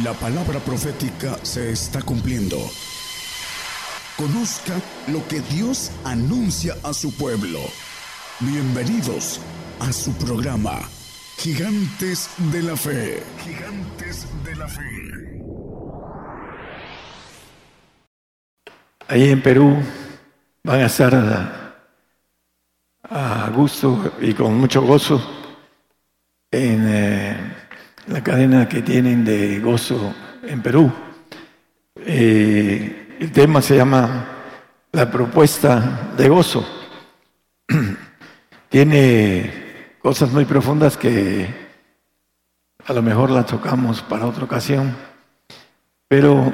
La palabra profética se está cumpliendo. Conozca lo que Dios anuncia a su pueblo. Bienvenidos a su programa, Gigantes de la Fe. Gigantes de la Fe. Ahí en Perú van a estar a, gusto y con mucho gozo en eh, la cadena que tienen de gozo en Perú. Eh, el tema se llama La propuesta de gozo. Tiene cosas muy profundas que a lo mejor las tocamos para otra ocasión, pero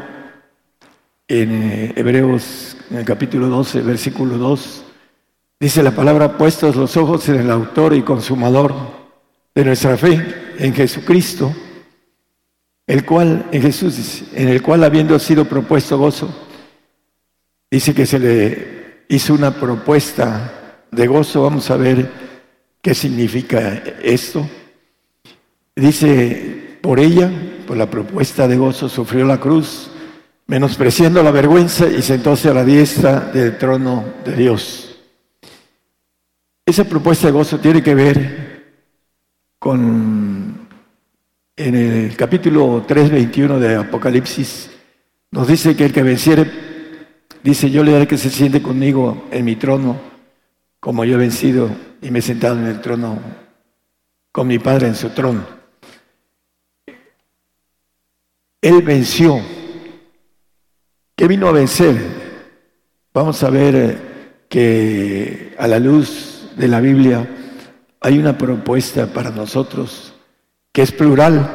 en eh, Hebreos, en el capítulo 12, versículo 2, dice la palabra, puestos los ojos en el autor y consumador de nuestra fe, en Jesucristo, el cual, en Jesús, en el cual habiendo sido propuesto gozo, dice que se le hizo una propuesta de gozo, vamos a ver qué significa esto. Dice, por ella, por la propuesta de gozo, sufrió la cruz, menospreciando la vergüenza y sentóse a la diestra del trono de Dios. Esa propuesta de gozo tiene que ver con en el capítulo 3.21 de Apocalipsis, nos dice que el que venciere, dice, yo le daré que se siente conmigo en mi trono, como yo he vencido y me he sentado en el trono con mi Padre en su trono. Él venció. ¿Qué vino a vencer? Vamos a ver eh, que a la luz de la Biblia hay una propuesta para nosotros que es plural,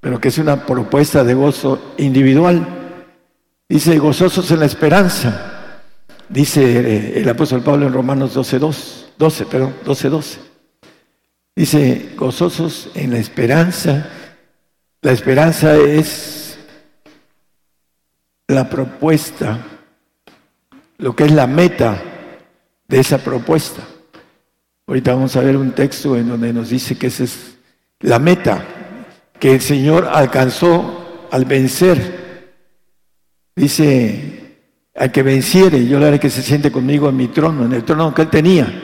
pero que es una propuesta de gozo individual. Dice, gozosos en la esperanza, dice eh, el apóstol Pablo en Romanos 12, 12, perdón, 12, 12. Dice, gozosos en la esperanza. La esperanza es la propuesta, lo que es la meta de esa propuesta. Ahorita vamos a ver un texto en donde nos dice que ese es la meta que el Señor alcanzó al vencer. Dice, al que venciere, yo le haré que se siente conmigo en mi trono, en el trono que él tenía.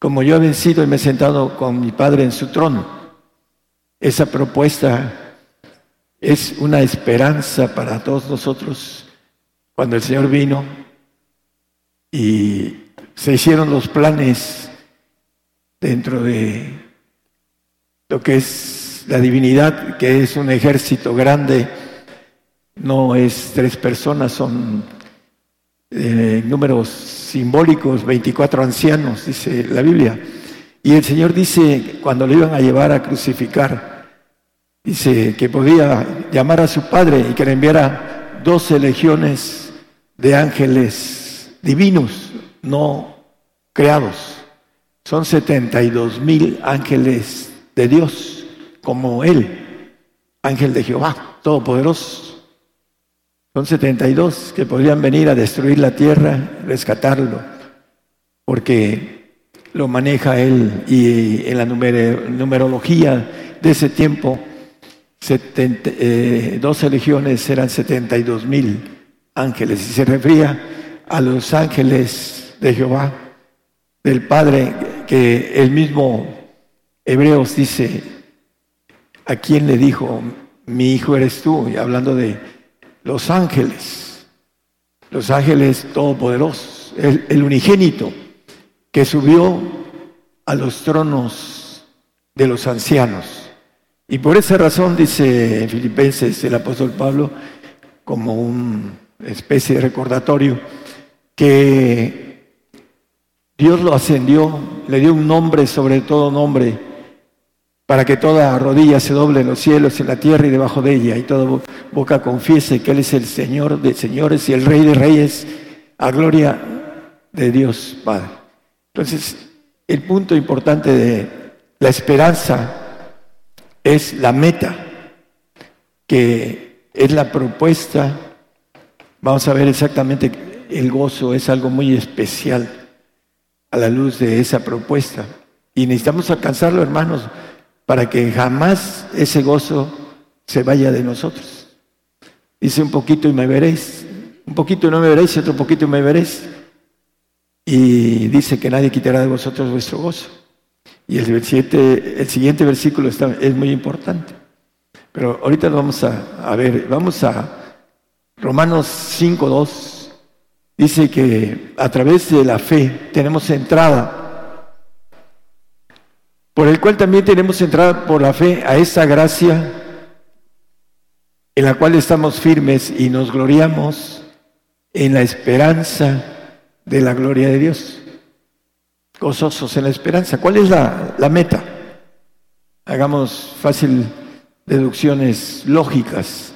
Como yo he vencido y me he sentado con mi Padre en su trono. Esa propuesta es una esperanza para todos nosotros. Cuando el Señor vino y se hicieron los planes dentro de lo que es la divinidad, que es un ejército grande, no es tres personas, son eh, números simbólicos, 24 ancianos, dice la Biblia. Y el Señor dice, cuando le iban a llevar a crucificar, dice que podía llamar a su Padre y que le enviara 12 legiones de ángeles divinos, no creados. Son 72 mil ángeles de Dios, como Él, ángel de Jehová, todopoderoso. Son 72 que podrían venir a destruir la tierra, rescatarlo, porque lo maneja Él y en la numerología de ese tiempo, 12 legiones eran 72 mil ángeles y se refería a los ángeles de Jehová, del Padre, el mismo Hebreos dice, ¿a quién le dijo, mi hijo eres tú? Y hablando de los ángeles, los ángeles todopoderosos, el, el unigénito que subió a los tronos de los ancianos. Y por esa razón dice en Filipenses el apóstol Pablo, como una especie de recordatorio, que Dios lo ascendió, le dio un nombre sobre todo nombre para que toda rodilla se doble en los cielos, en la tierra y debajo de ella, y toda boca confiese que Él es el Señor de señores y el Rey de reyes, a gloria de Dios Padre. Entonces, el punto importante de la esperanza es la meta, que es la propuesta. Vamos a ver exactamente, el gozo es algo muy especial a la luz de esa propuesta. Y necesitamos alcanzarlo, hermanos para que jamás ese gozo se vaya de nosotros. Dice un poquito y me veréis, un poquito y no me veréis, otro poquito y me veréis. Y dice que nadie quitará de vosotros vuestro gozo. Y el, el siguiente versículo está, es muy importante. Pero ahorita vamos a, a ver, vamos a Romanos 5.2. Dice que a través de la fe tenemos entrada por el cual también tenemos entrada por la fe a esa gracia en la cual estamos firmes y nos gloriamos en la esperanza de la gloria de Dios. Gozosos en la esperanza. ¿Cuál es la, meta? Hagamos fácil deducciones lógicas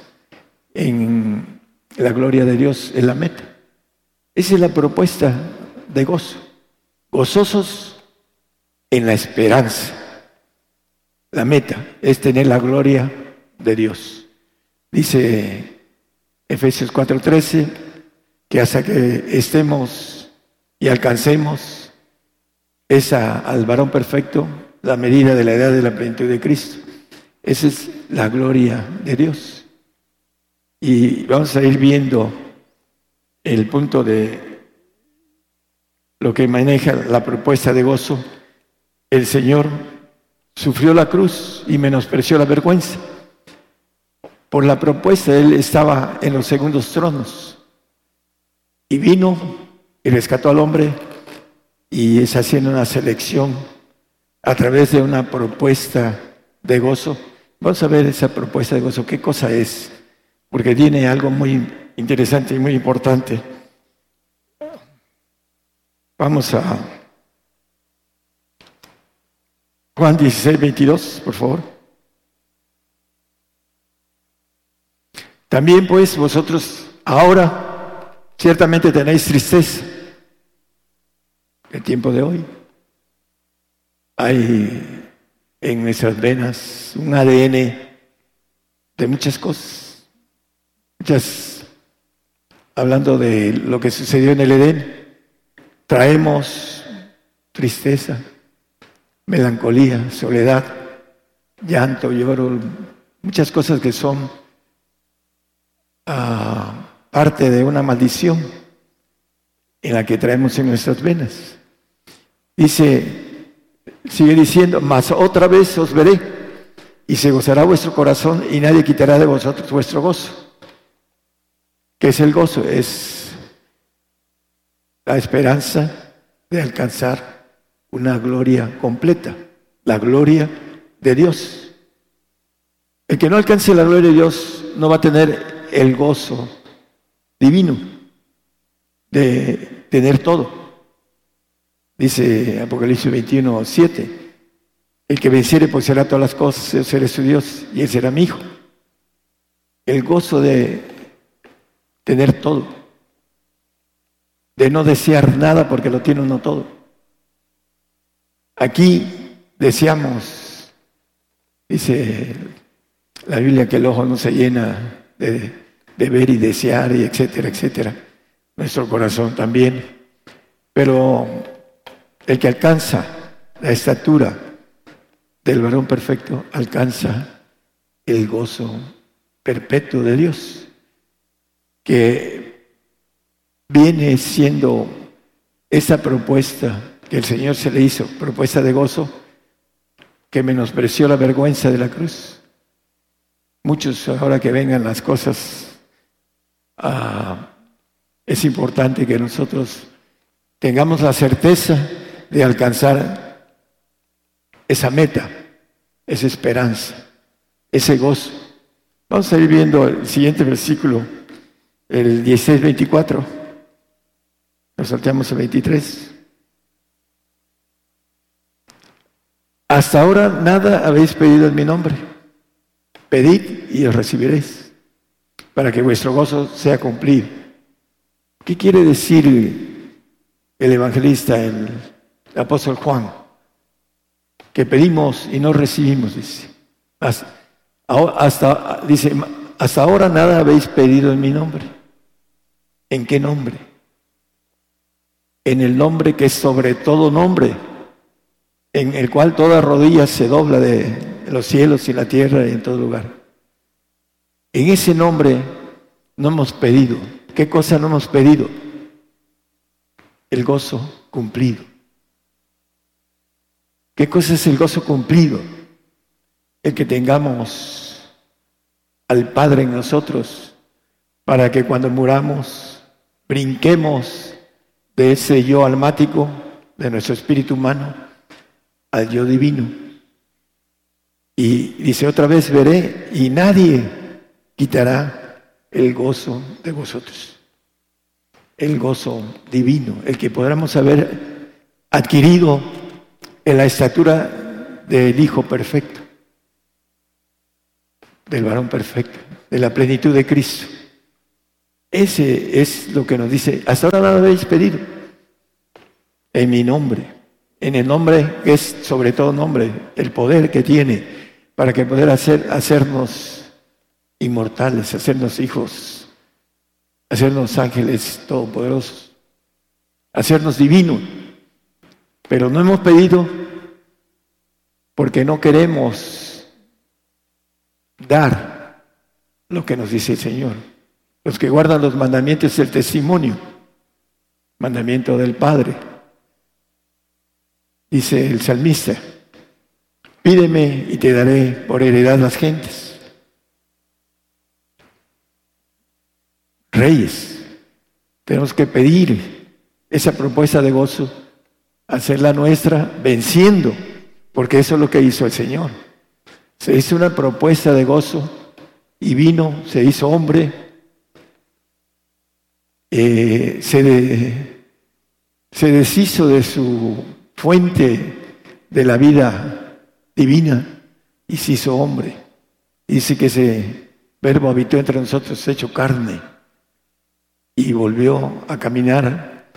en la gloria de Dios, en la meta. Esa es la propuesta de gozo. Gozosos en la esperanza. La meta es tener la gloria de Dios. Dice Efesios 4:13 que hasta que estemos y alcancemos esa al varón perfecto, la medida de la edad de la plenitud de Cristo. Esa es la gloria de Dios. Y vamos a ir viendo el punto de lo que maneja la propuesta de gozo el Señor sufrió la cruz y menospreció la vergüenza. Por la propuesta, Él estaba en los segundos tronos y vino y rescató al hombre y es haciendo una selección a través de una propuesta de gozo. Vamos a ver esa propuesta de gozo, qué cosa es, porque tiene algo muy interesante y muy importante. Vamos a Juan 16, 22, por favor. También pues vosotros ahora ciertamente tenéis tristeza. El tiempo de hoy. Hay en nuestras venas un ADN de muchas cosas. Muchas, hablando de lo que sucedió en el Edén, traemos tristeza melancolía, soledad, llanto, lloro, muchas cosas que son ah, parte de una maldición en la que traemos en nuestras venas. Dice, sigue diciendo, mas otra vez os veré y se gozará vuestro corazón y nadie quitará de vosotros vuestro gozo. ¿Qué es el gozo? Es la esperanza de alcanzar una gloria completa, la gloria de Dios. El que no alcance la gloria de Dios no va a tener el gozo divino de tener todo. Dice Apocalipsis 21, 7, el que venciere pues será todas las cosas, yo seré su Dios y él será mi hijo. El gozo de tener todo, de no desear nada porque lo tiene uno todo. Aquí deseamos, dice la Biblia, que el ojo no se llena de, ver y desear, y etcétera, etcétera. Nuestro corazón también. Pero el que alcanza la estatura del varón perfecto alcanza el gozo perpetuo de Dios, que viene siendo esa propuesta que el Señor se le hizo, propuesta de gozo, que menospreció la vergüenza de la cruz. Muchos, ahora que vengan las cosas, ah, es importante que nosotros tengamos la certeza de alcanzar esa meta, esa esperanza, ese gozo. Vamos a ir viendo el siguiente versículo, el 16-24. Nos salteamos el 23. Hasta ahora nada habéis pedido en mi nombre. Pedid y os recibiréis, para que vuestro gozo sea cumplido. ¿Qué quiere decir el evangelista, el, apóstol Juan? Que pedimos y no recibimos, dice. Hasta, dice, hasta ahora nada habéis pedido en mi nombre. ¿En qué nombre? En el nombre que es sobre todo nombre en el cual toda rodilla se dobla de los cielos y la tierra y en todo lugar. En ese nombre no hemos pedido. ¿Qué cosa no hemos pedido? El gozo cumplido. ¿Qué cosa es el gozo cumplido? El que tengamos al Padre en nosotros para que cuando muramos brinquemos de ese yo almático, de nuestro espíritu humano, al yo divino. Y dice otra vez, veré, y nadie quitará el gozo de vosotros. El gozo divino, el que podamos haber adquirido en la estatura del Hijo perfecto, del varón perfecto, de la plenitud de Cristo. Ese es lo que nos dice, hasta ahora lo habéis pedido, en mi nombre, en el nombre que es sobre todo nombre, el poder que tiene para que poder hacer, hacernos inmortales, hacernos hijos, hacernos ángeles todopoderosos, hacernos divinos. Pero no hemos pedido porque no queremos dar lo que nos dice el Señor. Los que guardan los mandamientos es el testimonio, mandamiento del Padre. Dice el salmista, pídeme y te daré por heredad las gentes. reyes. Tenemos que pedir esa propuesta de gozo, hacerla nuestra venciendo, porque eso es lo que hizo el Señor. Se hizo una propuesta de gozo y vino, se hizo hombre, eh, se, se deshizo de su fuente de la vida divina y se hizo hombre. Dice que ese verbo habitó entre nosotros, hecho carne y volvió a caminar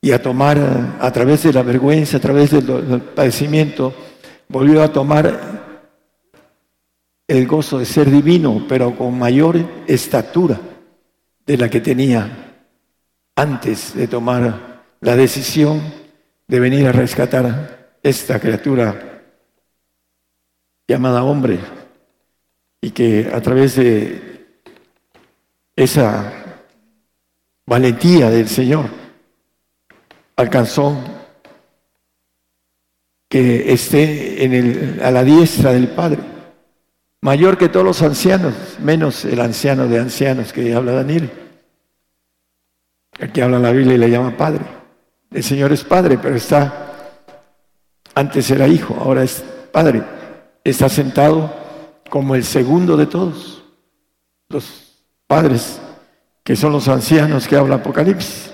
y a tomar a través de la vergüenza, a través del, padecimiento, volvió a tomar el gozo de ser divino, pero con mayor estatura de la que tenía antes de tomar la decisión de venir a rescatar esta criatura llamada hombre y que a través de esa valentía del Señor alcanzó que esté en el, a la diestra del Padre, mayor que todos los ancianos, menos el anciano de ancianos que habla Daniel. Que habla la Biblia y le llama Padre. El Señor es Padre, pero está, antes era Hijo, ahora es Padre. Está sentado como el segundo de todos. Los padres que son los ancianos que habla Apocalipsis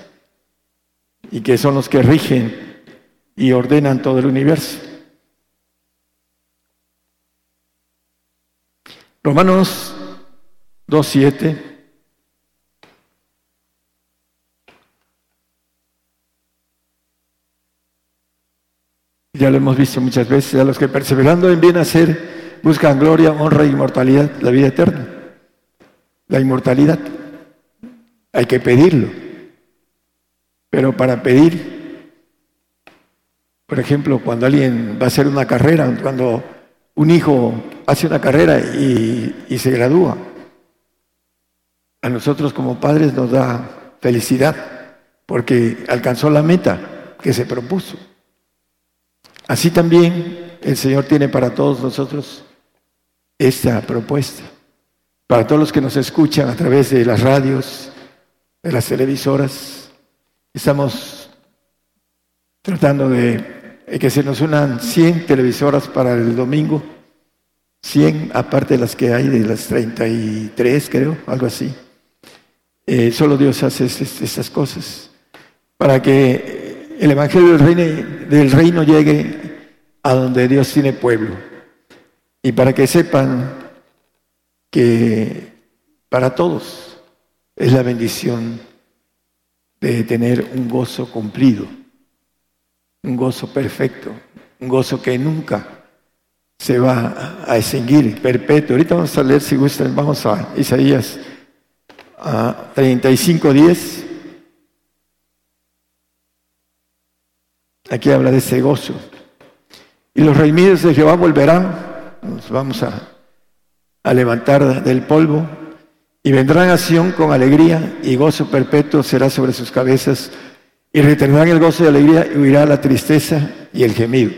y que son los que rigen y ordenan todo el universo. Romanos 2.7. Ya lo hemos visto muchas veces, a los que perseverando en bien hacer buscan gloria, honra e inmortalidad, la vida eterna, la inmortalidad. Hay que pedirlo. Pero para pedir, por ejemplo, cuando alguien va a hacer una carrera, cuando un hijo hace una carrera y, se gradúa, a nosotros como padres nos da felicidad porque alcanzó la meta que se propuso. Así también el Señor tiene para todos nosotros esta propuesta. Para todos los que nos escuchan a través de las radios, de las televisoras. Estamos tratando de que se nos unan 100 televisoras para el domingo, 100 aparte de las que hay de las 33, creo, algo así. Eh, solo Dios hace estas cosas para que el Evangelio del reino, del reino llegue a donde Dios tiene pueblo y para que sepan que para todos es la bendición de tener un gozo cumplido, un gozo perfecto, un gozo que nunca se va a extinguir, perpetuo. Ahorita vamos a leer, si gustan, vamos a Isaías a 35.10. Aquí habla de ese gozo. Y los redimidos de Jehová volverán, nos vamos a, a levantar del polvo Y vendrán a Sión con alegría y gozo perpetuo será sobre sus cabezas y retendrán el gozo y alegría y huirá la tristeza y el gemido.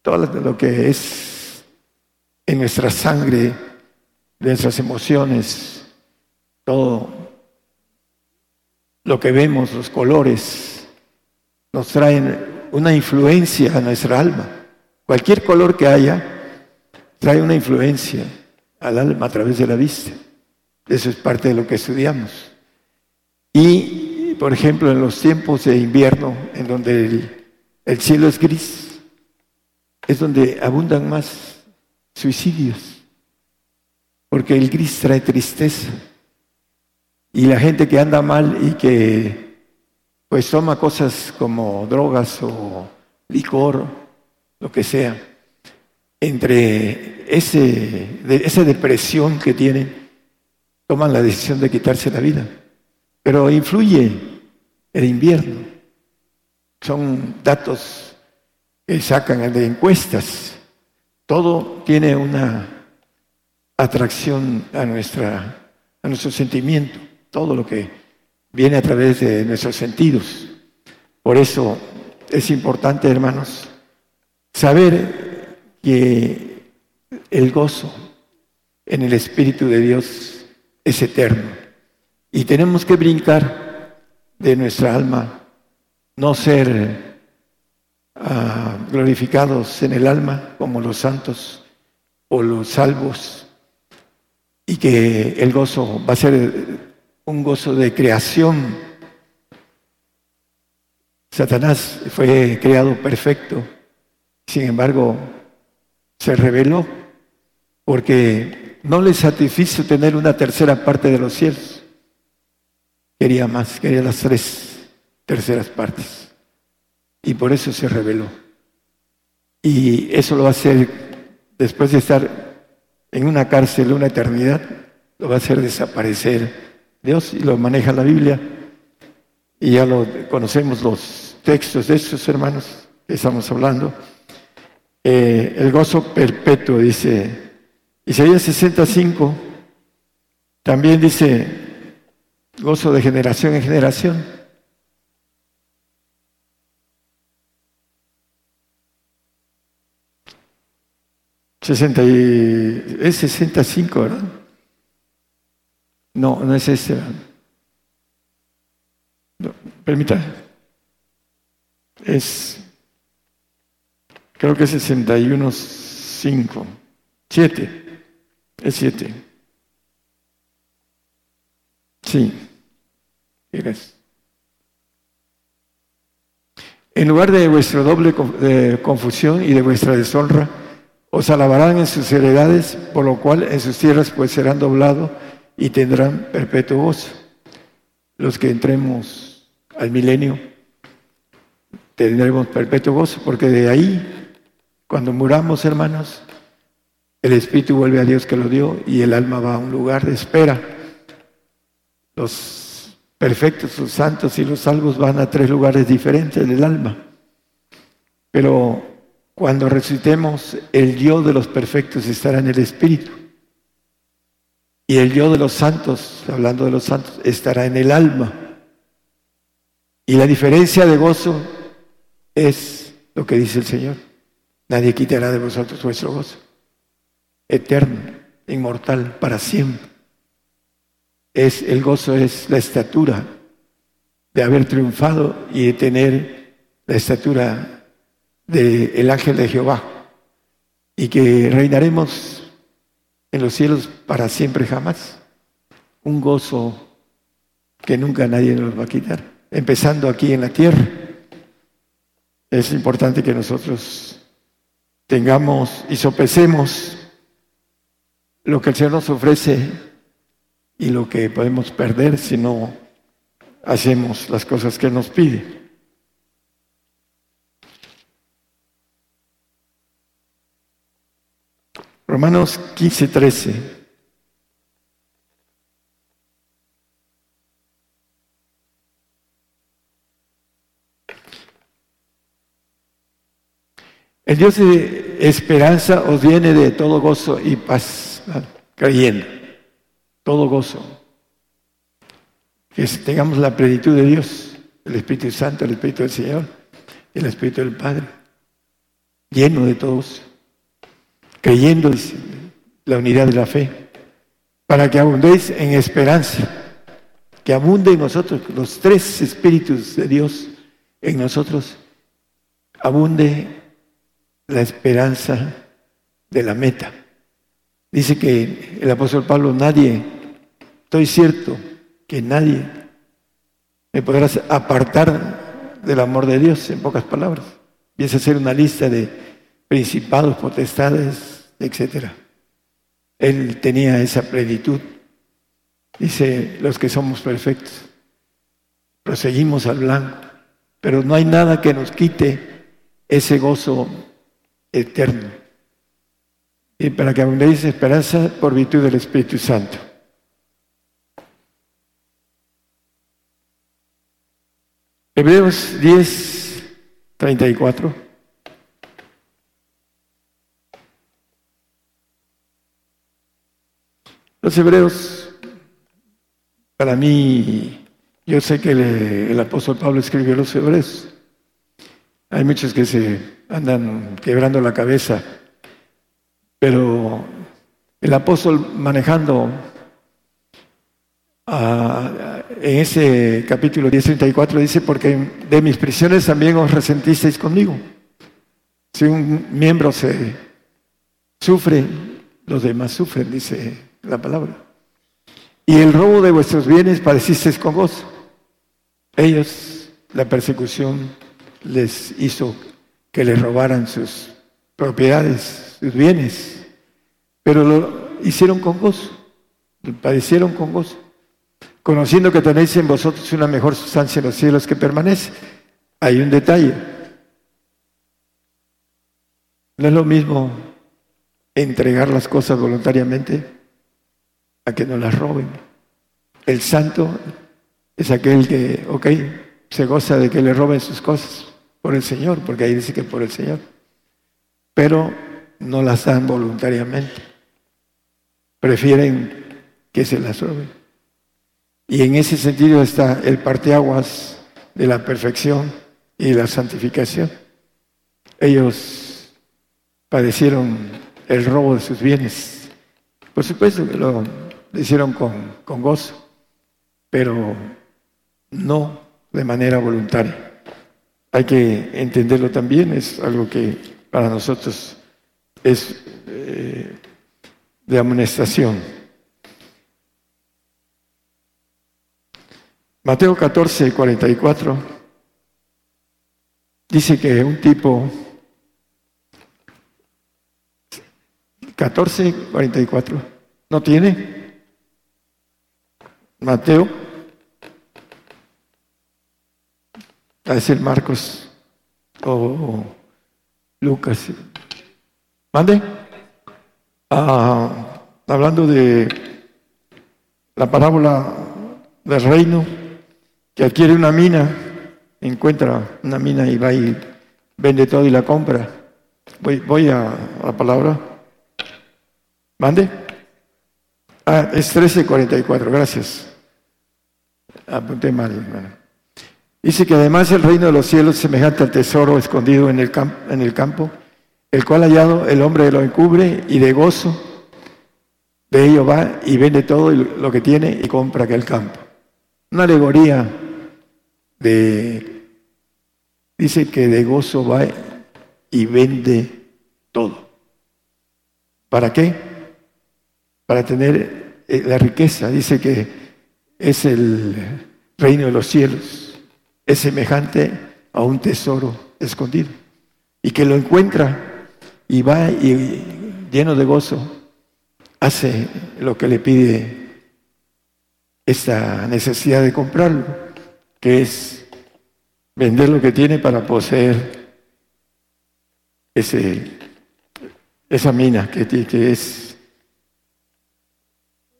Todo lo que es en nuestra sangre, nuestras emociones, todo lo que vemos, los colores, nos traen una influencia a nuestra alma. Cualquier color que haya trae una influencia al alma a través de la vista. Eso es parte de lo que estudiamos. Y, por ejemplo, en los tiempos de invierno, en donde el, el cielo es gris, es donde abundan más suicidios, porque el gris trae tristeza. Y la gente que anda mal y que pues toma cosas como drogas o licor, lo que sea, entre ese, esa depresión que tienen, toman la decisión de quitarse la vida. Pero influye el invierno. Son datos que sacan de encuestas. Todo tiene una atracción a, nuestra, a nuestro sentimiento todo lo que viene a través de nuestros sentidos. Por eso es importante, hermanos, saber que el gozo en el Espíritu de Dios es eterno. Y tenemos que brincar de nuestra alma, no ser ah, glorificados en el alma como los santos o los salvos, y que el gozo va a ser un gozo de creación. Satanás fue creado perfecto, sin embargo, se rebeló porque no le satisfizo tener una tercera parte de los cielos. Quería más, quería las tres terceras partes. Y por eso se rebeló. Y eso lo va a hacer, después de estar en una cárcel una eternidad, lo va a hacer desaparecer Dios y lo maneja la Biblia. Y ya lo conocemos los textos de estos hermanos que estamos hablando. Eh, el gozo perpetuo, dice Isaías 65, también dice gozo de generación en generación. Sesenta y, es 65, ¿verdad? No, no es ese. No, permita. Es, creo que es 61, 5, 7. Es 7. Sí. Eres. En lugar de vuestra doble confusión y de vuestra deshonra, os alabarán en sus heredades, por lo cual en sus tierras pues serán doblados y tendrán perpetuo gozo. Los que entremos al milenio tendremos perpetuo gozo, porque de ahí, cuando muramos, hermanos, el Espíritu vuelve a Dios que lo dio y el alma va a un lugar de espera. Los perfectos, los santos y los salvos van a tres lugares diferentes del alma. Pero cuando resucitemos, el yo de los perfectos estará en el Espíritu. Y el yo de los santos, hablando de los santos, estará en el alma. Y la diferencia de gozo es lo que dice el Señor. Nadie quitará de vosotros vuestro gozo. Eterno, inmortal, para siempre. Es, el gozo es la estatura de haber triunfado y de tener la estatura del ángel de Jehová. Y que reinaremos en los cielos para siempre jamás. Un gozo que nunca nadie nos va a quitar, empezando aquí en la tierra. Es importante que nosotros tengamos y sopesemos lo que el Señor nos ofrece y lo que podemos perder si no hacemos las cosas que nos pide. Romanos 15, 13. El Dios de esperanza os viene de todo gozo y paz, creyendo. todo gozo. Que tengamos la plenitud de Dios, el Espíritu Santo, el Espíritu del Señor, el Espíritu del Padre, lleno de todos, creyendo la unidad de la fe, para que abundéis en esperanza, que abunde en nosotros los tres Espíritus de Dios en nosotros, abunde la esperanza de la meta. Dice que el apóstol Pablo, nadie, estoy cierto que nadie me podrá apartar del amor de Dios, en pocas palabras. Empieza a hacer una lista de principados, potestades, etcétera. Él tenía esa plenitud. Dice, los que somos perfectos, proseguimos al blanco, pero no hay nada que nos quite ese gozo eterno. Y para que abundéis esperanza por virtud del Espíritu Santo. Hebreos 10, 34. Los hebreos, para mí, yo sé que el, apóstol Pablo escribió los hebreos. Hay muchos que se andan quebrando la cabeza, pero el apóstol manejando ah, en ese capítulo 10.34 dice, porque de mis prisiones también os resentisteis conmigo. Si un miembro se sufre, los demás sufren, dice la palabra. Y el robo de vuestros bienes padecisteis con gozo. Ellos, la persecución les hizo que les robaran sus propiedades, sus bienes, pero lo hicieron con gozo, padecieron con gozo, conociendo que tenéis en vosotros una mejor sustancia en los cielos que permanece. Hay un detalle. No es lo mismo entregar las cosas voluntariamente a que no las roben. El santo es aquel que, ok, se goza de que le roben sus cosas por el Señor, porque ahí dice que por el Señor, pero no las dan voluntariamente. Prefieren que se las roben. Y en ese sentido está el parteaguas de la perfección y la santificación. Ellos padecieron el robo de sus bienes. Por supuesto que lo lo hicieron con, con gozo, pero no de manera voluntaria. Hay que entenderlo también, es algo que para nosotros es eh, de amonestación. Mateo 14, 44 dice que un tipo 14, 44 no tiene Mateo, a decir Marcos o Lucas. ¿Mande? Ah, hablando de la parábola del reino, que adquiere una mina, encuentra una mina y va y vende todo y la compra. Voy, voy a, a la palabra. ¿Mande? Ah, es 1344, gracias. Apunté mal. Dice que además el reino de los cielos es semejante al tesoro escondido en el, en el campo, el cual hallado el hombre lo encubre y de gozo de ello va y vende todo lo que tiene y compra aquel campo. Una alegoría de, dice que de gozo va y vende todo. ¿Para qué? para tener eh, la riqueza. Dice que es el reino de los cielos, es semejante a un tesoro escondido y que lo encuentra y va y lleno de gozo hace lo que le pide esta necesidad de comprarlo, que es vender lo que tiene para poseer ese, esa mina que, que es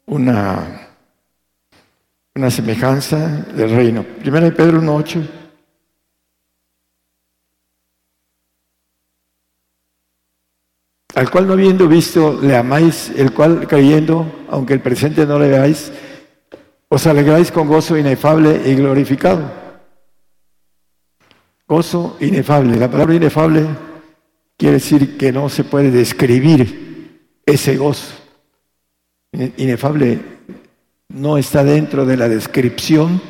una, una semejanza del reino. Primera de Pedro 1.8. al cual no habiendo visto le amáis, el cual creyendo, aunque el presente no le veáis, os alegráis con gozo inefable y glorificado. Gozo inefable. La palabra inefable quiere decir que no se puede describir ese gozo. Inefable no está dentro de la descripción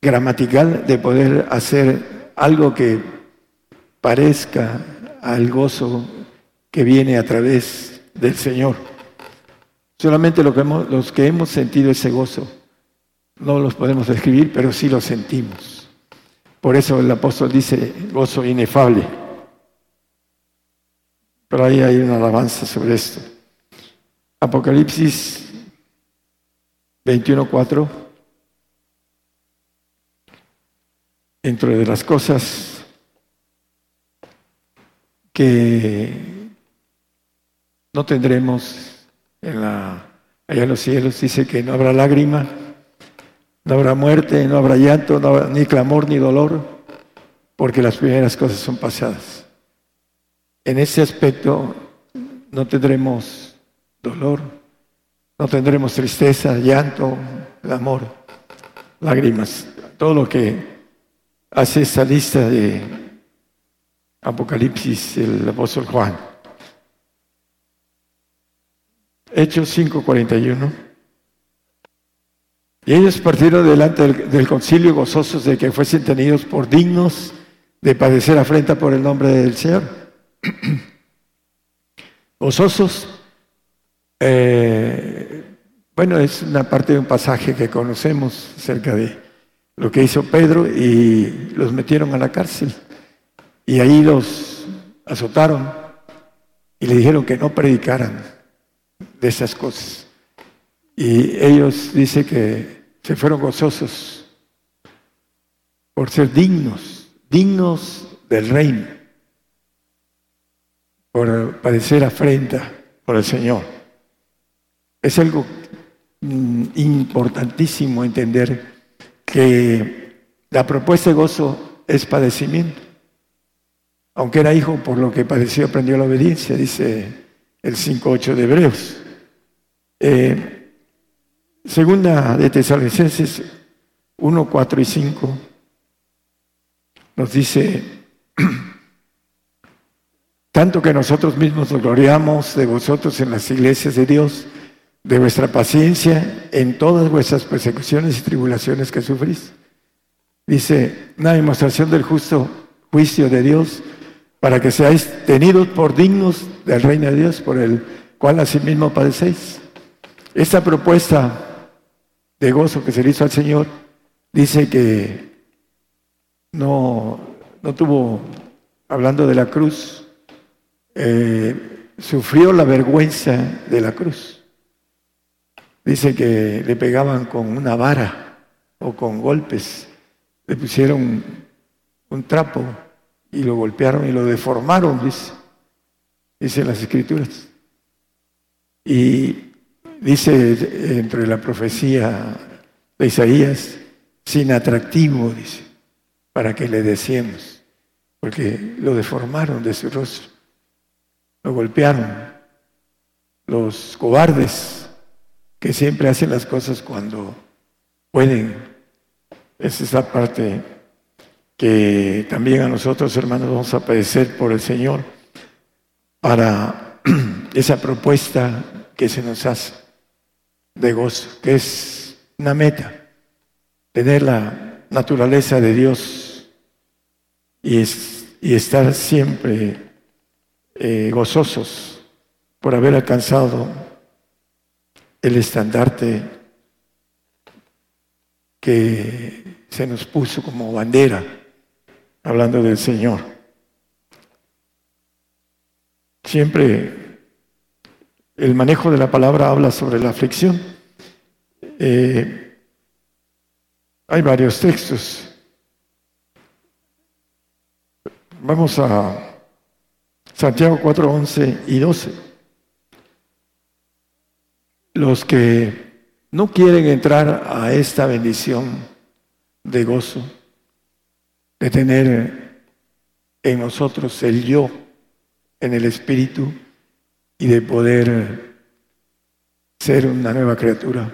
gramatical de poder hacer algo que parezca al gozo que viene a través del Señor. Solamente lo que los que hemos sentido ese gozo no los podemos describir, pero sí lo sentimos. Por eso el apóstol dice gozo inefable. Pero ahí hay una alabanza sobre esto. Apocalipsis 21.4. Dentro de las cosas que no tendremos en la, allá en los cielos, dice que no habrá lágrima, no habrá muerte, no habrá llanto, ni clamor, ni dolor, porque las primeras cosas son pasadas. En ese aspecto no tendremos dolor, no tendremos tristeza, llanto, amor, lágrimas, todo lo que hace esta lista de Apocalipsis el apóstol Juan. Hechos 5:41. Y ellos partieron delante del, del, concilio gozosos de que fuesen tenidos por dignos de padecer afrenta por el nombre del Señor. gozosos eh, bueno, es una parte de un pasaje que conocemos acerca de lo que hizo Pedro y los metieron a la cárcel. Y ahí los azotaron y le dijeron que no predicaran de esas cosas. Y ellos dicen que se fueron gozosos por ser dignos, dignos del reino, por padecer afrenta por el Señor. Es algo mm, importantísimo entender que la propuesta de gozo es padecimiento. Aunque era hijo, por lo que padeció, aprendió la obediencia, dice el 5.8 de Hebreos. Eh, segunda de Tesalonicenses 1, 4 y 5 nos dice, tanto que nosotros mismos nos gloriamos de vosotros en las iglesias de Dios, de vuestra paciencia en todas vuestras persecuciones y tribulaciones que sufrís. Dice, una demostración del justo juicio de Dios para que seáis tenidos por dignos del reino de Dios, por el cual asimismo padecéis. Esta propuesta de gozo que se le hizo al Señor dice que no, no tuvo, hablando de la cruz, eh, sufrió la vergüenza de la cruz. Dice que le pegaban con una vara o con golpes. Le pusieron un trapo y lo golpearon y lo deformaron, dice, dice las escrituras. Y dice entre la profecía de Isaías, sin atractivo, dice, para que le decíamos, porque lo deformaron de su rostro, lo golpearon. Los cobardes que siempre hacen las cosas cuando pueden. Es esa parte que también a nosotros, hermanos, vamos a padecer por el Señor para esa propuesta que se nos hace de gozo, que es una meta, tener la naturaleza de Dios y, y estar siempre eh, gozosos por haber alcanzado el estandarte que se nos puso como bandera, hablando del Señor. Siempre el manejo de la palabra habla sobre la aflicción. Eh, hay varios textos. Vamos a Santiago 4, 11 y 12 los que no quieren entrar a esta bendición de gozo, de tener en nosotros el yo en el Espíritu y de poder ser una nueva criatura.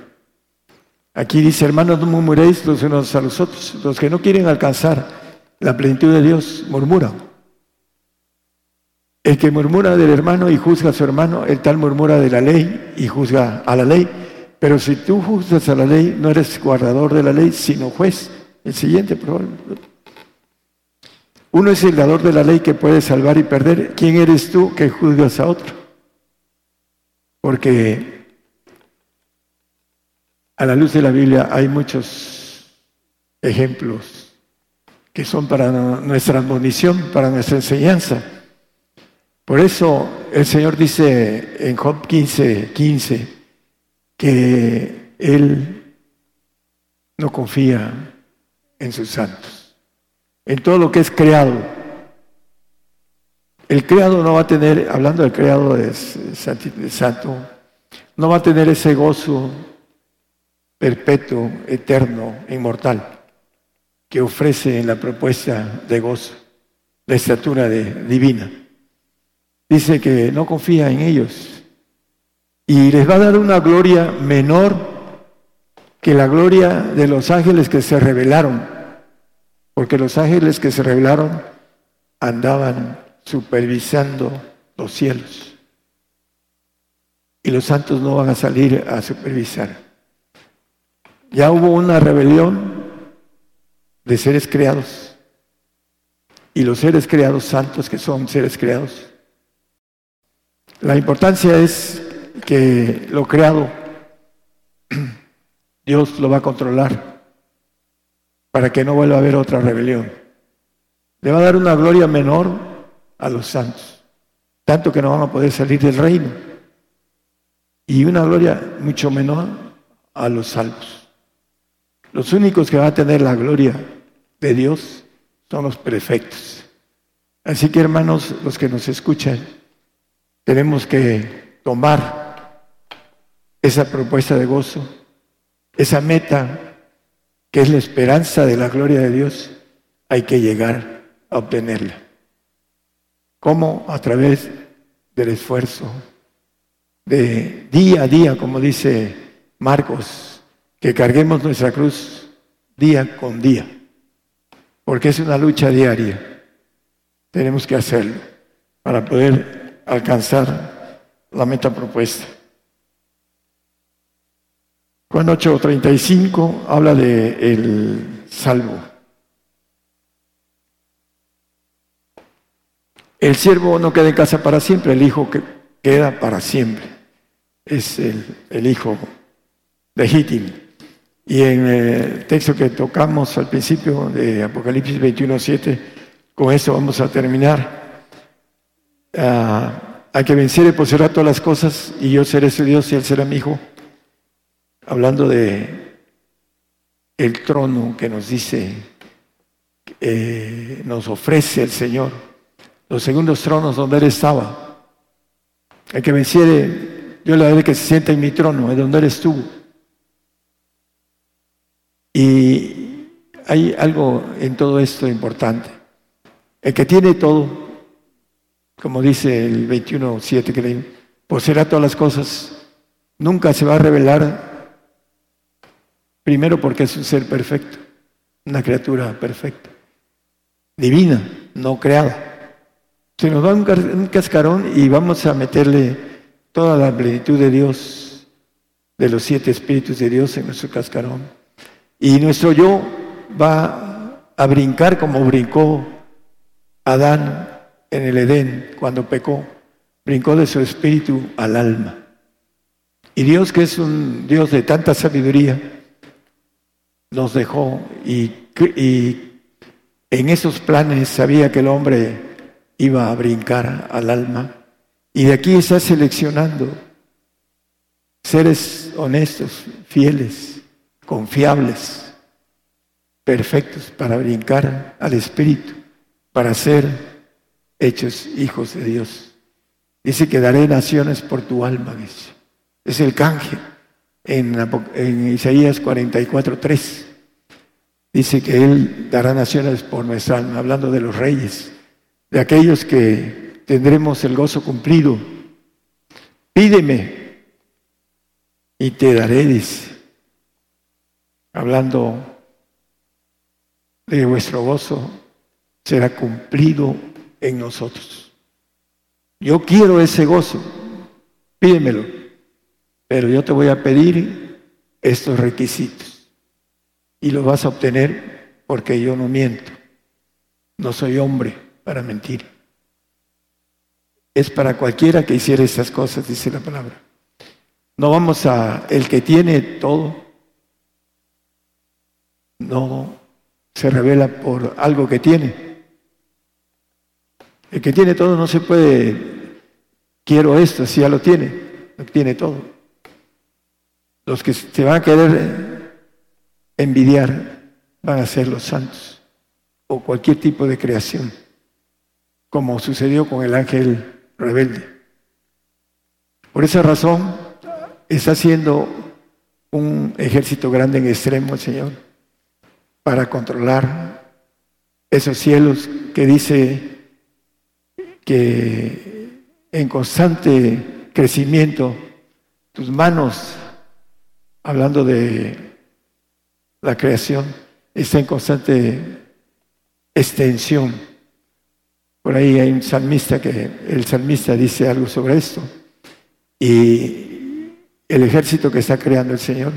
Aquí dice, hermanos, no murmuréis los unos a los otros. Los que no quieren alcanzar la plenitud de Dios murmuran. El que murmura del hermano y juzga a su hermano, el tal murmura de la ley y juzga a la ley. Pero si tú juzgas a la ley, no eres guardador de la ley, sino juez. El siguiente, por. Uno es el dador de la ley que puede salvar y perder. ¿Quién eres tú que juzgas a otro? Porque a la luz de la Biblia hay muchos ejemplos que son para nuestra admonición, para nuestra enseñanza. Por eso el Señor dice en Job 15, 15, que Él no confía en sus santos, en todo lo que es creado. El creado no va a tener, hablando del creado de, santo, no va a tener ese gozo perpetuo, eterno, inmortal, que ofrece en la propuesta de gozo, la estatura de, divina. Dice que no confía en ellos y les va a dar una gloria menor que la gloria de los ángeles que se revelaron, porque los ángeles que se revelaron andaban supervisando los cielos. Y los santos no van a salir a supervisar. Ya hubo una rebelión de seres creados. Y los seres creados santos, que son seres creados. La importancia es que lo creado Dios lo va a controlar para que no vuelva a haber otra rebelión. Le va a dar una gloria menor a los santos, tanto que no van a poder salir del reino. Y una gloria mucho menor a los salvos. Los únicos que van a tener la gloria de Dios son los perfectos. Así que hermanos, los que nos escuchan, tenemos que tomar esa propuesta de gozo esa meta, que es la esperanza de la gloria de Dios, hay que llegar a obtenerla. ¿Cómo? A través del esfuerzo, de día a día, como dice Marcos, que carguemos nuestra cruz día con día, porque es una lucha diaria. Tenemos que hacerlo para poder alcanzar la meta propuesta. Juan 8:35 habla de el salvo. El siervo no queda en casa para siempre, el hijo que queda para siempre. Es el, hijo legítimo. Y en el texto que tocamos al principio de Apocalipsis 21:7, con eso vamos a terminar. Hay que vencer y poseer todas las cosas, y yo seré su Dios y él será mi hijo hablando de el trono que nos dice, eh, nos ofrece el Señor, los segundos tronos donde Él estaba. El que venciere, yo le daré que se sienta en mi trono, en donde Él estuvo. Y hay algo en todo esto importante. El que tiene todo, como dice el 21.7 que leí, poseerá todas las cosas, nunca se va a revelar Primero porque es un ser perfecto, una criatura perfecta, divina, no creada. Se nos va un cascarón y vamos a meterle toda la plenitud de Dios, de los siete espíritus de Dios en nuestro cascarón. Y nuestro yo va a brincar como brincó Adán en el Edén cuando pecó. Brincó de su espíritu al alma. Y Dios, que es un Dios de tanta sabiduría, nos dejó y, en esos planes sabía que el hombre iba a brincar al alma y de aquí está seleccionando seres honestos, fieles, confiables, perfectos para brincar al Espíritu, para ser hechos hijos de Dios. Dice que daré naciones por tu alma, dice. Es el canje en, Isaías 44, 3. Dice que Él dará naciones por nuestra alma, hablando de los reyes, de aquellos que tendremos el gozo cumplido. Pídeme y te daré, dice, hablando de vuestro gozo, será cumplido en nosotros. Yo quiero ese gozo, pídemelo, pero yo te voy a pedir estos requisitos y los vas a obtener porque yo no miento, no soy hombre para mentir. Es para cualquiera que hiciera estas cosas, dice la palabra. No vamos a, el que tiene todo, no se revela por algo que tiene el que tiene todo no se puede, quiero esto, si ya lo tiene, tiene todo. Los que se van a querer envidiar van a ser los santos o cualquier tipo de creación, como sucedió con el ángel rebelde. Por esa razón está haciendo un ejército grande en extremo el Señor para controlar esos cielos que dice que en constante crecimiento, tus manos, hablando de la creación, está en constante extensión. Por ahí hay un salmista que el salmista dice algo sobre esto. Y el ejército que está creando el Señor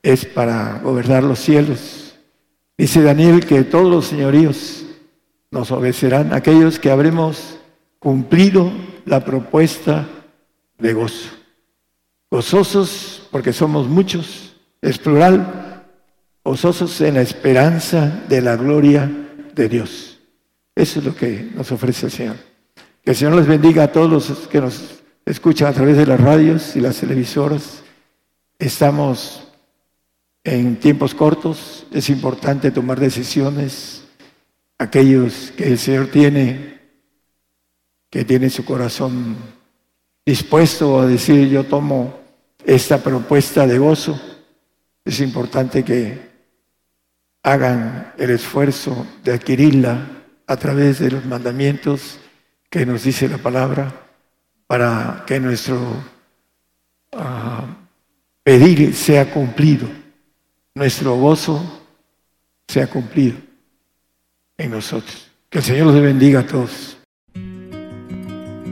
es para gobernar los cielos. Dice Daniel que todos los señoríos nos obedecerán, aquellos que habremos cumplido la propuesta de gozo. Gozosos porque somos muchos, es plural, gozosos en la esperanza de la gloria de Dios. Eso es lo que nos ofrece el Señor. Que el Señor les bendiga a todos los que nos escuchan a través de las radios y las televisoras. Estamos en tiempos cortos, es importante tomar decisiones. Aquellos que el Señor tiene que tiene su corazón dispuesto a decir yo tomo esta propuesta de gozo, es importante que hagan el esfuerzo de adquirirla a través de los mandamientos que nos dice la palabra para que nuestro ah, pedir sea cumplido, nuestro gozo sea cumplido en nosotros. Que el Señor los bendiga a todos.